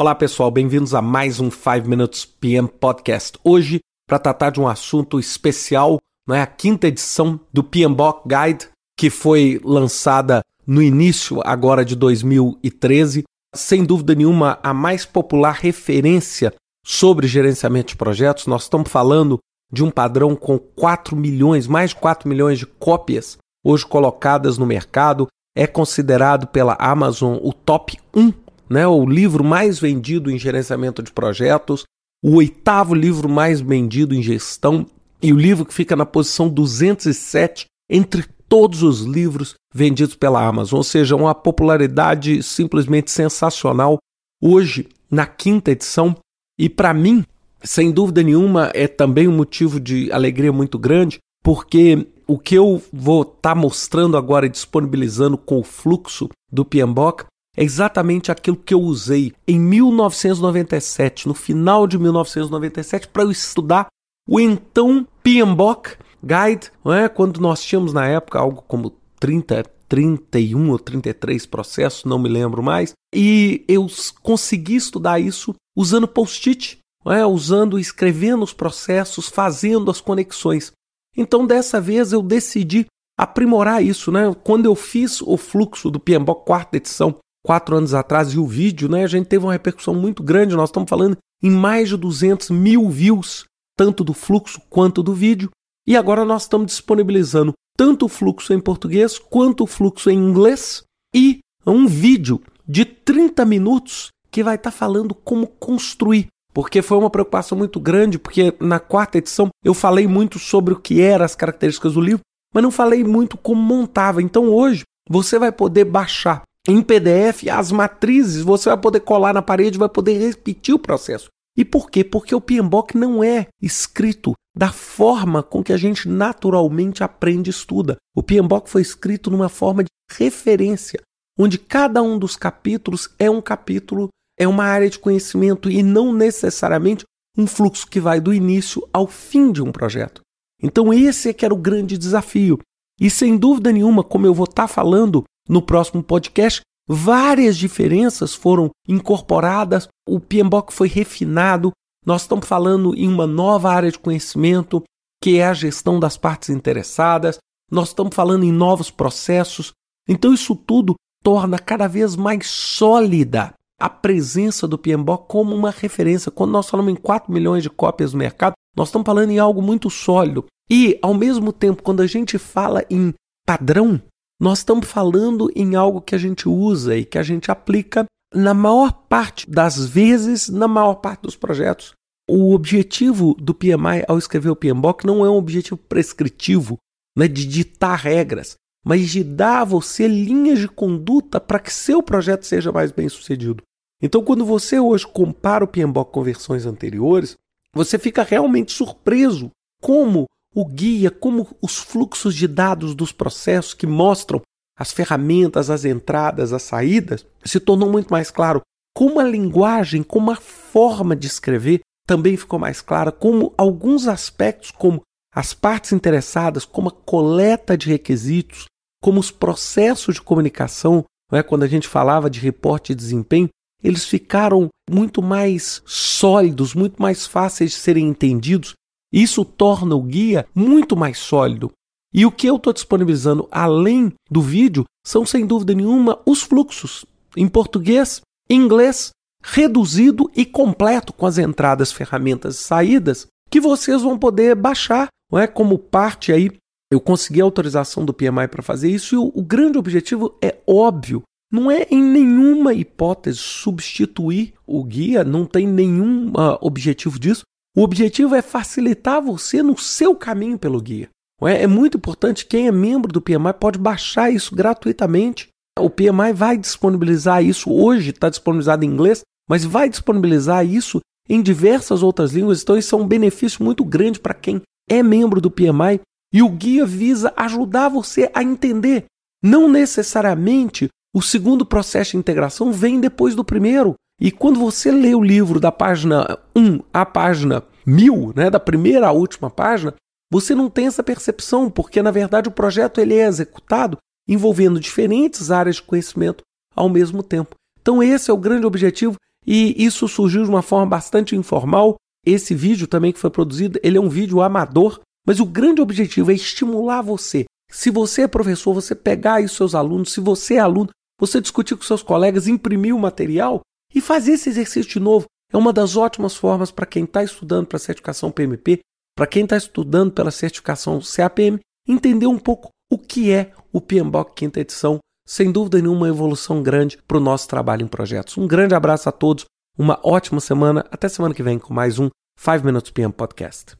Olá pessoal, bem-vindos a mais um 5 Minutes PM Podcast. Hoje, para tratar de um assunto especial, é a quinta edição do PMBOK Guide, que foi lançada no início agora de 2013. Sem dúvida nenhuma, a mais popular referência sobre gerenciamento de projetos. Nós estamos falando de um padrão com 4 milhões, mais de 4 milhões de cópias hoje colocadas no mercado. É considerado pela Amazon o top 1 né, o livro mais vendido em gerenciamento de projetos, o oitavo livro mais vendido em gestão e o livro que fica na posição 207 entre todos os livros vendidos pela Amazon, ou seja, uma popularidade simplesmente sensacional hoje na quinta edição. E para mim, sem dúvida nenhuma, é também um motivo de alegria muito grande, porque o que eu vou estar tá mostrando agora e disponibilizando com o fluxo do PMBOK é exatamente aquilo que eu usei em 1997, no final de 1997, para eu estudar o então PMBOK Guide, é? quando nós tínhamos na época algo como 30, 31 ou 33 processos, não me lembro mais, e eu consegui estudar isso usando post-it, é? usando, escrevendo os processos, fazendo as conexões. Então dessa vez eu decidi aprimorar isso, né? Quando eu fiz o fluxo do PMBOK quarta edição quatro anos atrás e o vídeo, né, a gente teve uma repercussão muito grande. Nós estamos falando em mais de 200 mil views, tanto do fluxo quanto do vídeo. E agora nós estamos disponibilizando tanto o fluxo em português quanto o fluxo em inglês e um vídeo de 30 minutos que vai estar falando como construir. Porque foi uma preocupação muito grande, porque na quarta edição eu falei muito sobre o que eram as características do livro, mas não falei muito como montava. Então hoje você vai poder baixar em PDF, as matrizes, você vai poder colar na parede, vai poder repetir o processo. E por quê? Porque o PMBOK não é escrito da forma com que a gente naturalmente aprende e estuda. O PMBOK foi escrito numa forma de referência, onde cada um dos capítulos é um capítulo, é uma área de conhecimento e não necessariamente um fluxo que vai do início ao fim de um projeto. Então esse é que era o grande desafio. E sem dúvida nenhuma, como eu vou estar falando no próximo podcast, várias diferenças foram incorporadas, o PMBOK foi refinado, nós estamos falando em uma nova área de conhecimento, que é a gestão das partes interessadas, nós estamos falando em novos processos. Então, isso tudo torna cada vez mais sólida a presença do PMBOK como uma referência. Quando nós falamos em 4 milhões de cópias no mercado, nós estamos falando em algo muito sólido. E, ao mesmo tempo, quando a gente fala em padrão, nós estamos falando em algo que a gente usa e que a gente aplica na maior parte das vezes, na maior parte dos projetos. O objetivo do PMI ao escrever o PMBOK não é um objetivo prescritivo, né, de ditar regras, mas de dar a você linhas de conduta para que seu projeto seja mais bem sucedido. Então, quando você hoje compara o PMBOK com versões anteriores, você fica realmente surpreso como o guia, como os fluxos de dados dos processos que mostram as ferramentas, as entradas, as saídas, se tornou muito mais claro. Como a linguagem, como a forma de escrever também ficou mais clara, como alguns aspectos, como as partes interessadas, como a coleta de requisitos, como os processos de comunicação, não é? quando a gente falava de reporte de desempenho, eles ficaram muito mais sólidos, muito mais fáceis de serem entendidos isso torna o guia muito mais sólido. E o que eu estou disponibilizando além do vídeo são, sem dúvida nenhuma, os fluxos em português, inglês, reduzido e completo com as entradas, ferramentas e saídas que vocês vão poder baixar, não é como parte aí. Eu consegui a autorização do PMI para fazer isso e o, o grande objetivo é óbvio, não é em nenhuma hipótese substituir o guia, não tem nenhum uh, objetivo disso, o objetivo é facilitar você no seu caminho pelo guia. É muito importante, quem é membro do PMI pode baixar isso gratuitamente. O PMI vai disponibilizar isso, hoje está disponibilizado em inglês, mas vai disponibilizar isso em diversas outras línguas. Então, isso é um benefício muito grande para quem é membro do PMI. E o guia visa ajudar você a entender. Não necessariamente o segundo processo de integração vem depois do primeiro. E quando você lê o livro da página 1 à página 1000, né, da primeira à última página, você não tem essa percepção, porque na verdade o projeto ele é executado envolvendo diferentes áreas de conhecimento ao mesmo tempo. Então esse é o grande objetivo, E isso surgiu de uma forma bastante informal. Esse vídeo também que foi produzido, ele é um vídeo amador, mas o grande objetivo é estimular você. Se você é professor, você pegar aí os seus alunos, se você é aluno, você discutir com seus colegas, imprimir o material e fazer esse exercício de novo. É uma das ótimas formas para quem está estudando para a certificação PMP, para quem está estudando pela certificação CAPM, entender um pouco o que é o PMBOK quinta edição. Sem dúvida nenhuma, uma evolução grande para o nosso trabalho em projetos. Um grande abraço a todos, uma ótima semana. Até semana que vem com mais um 5 Minutes PM Podcast.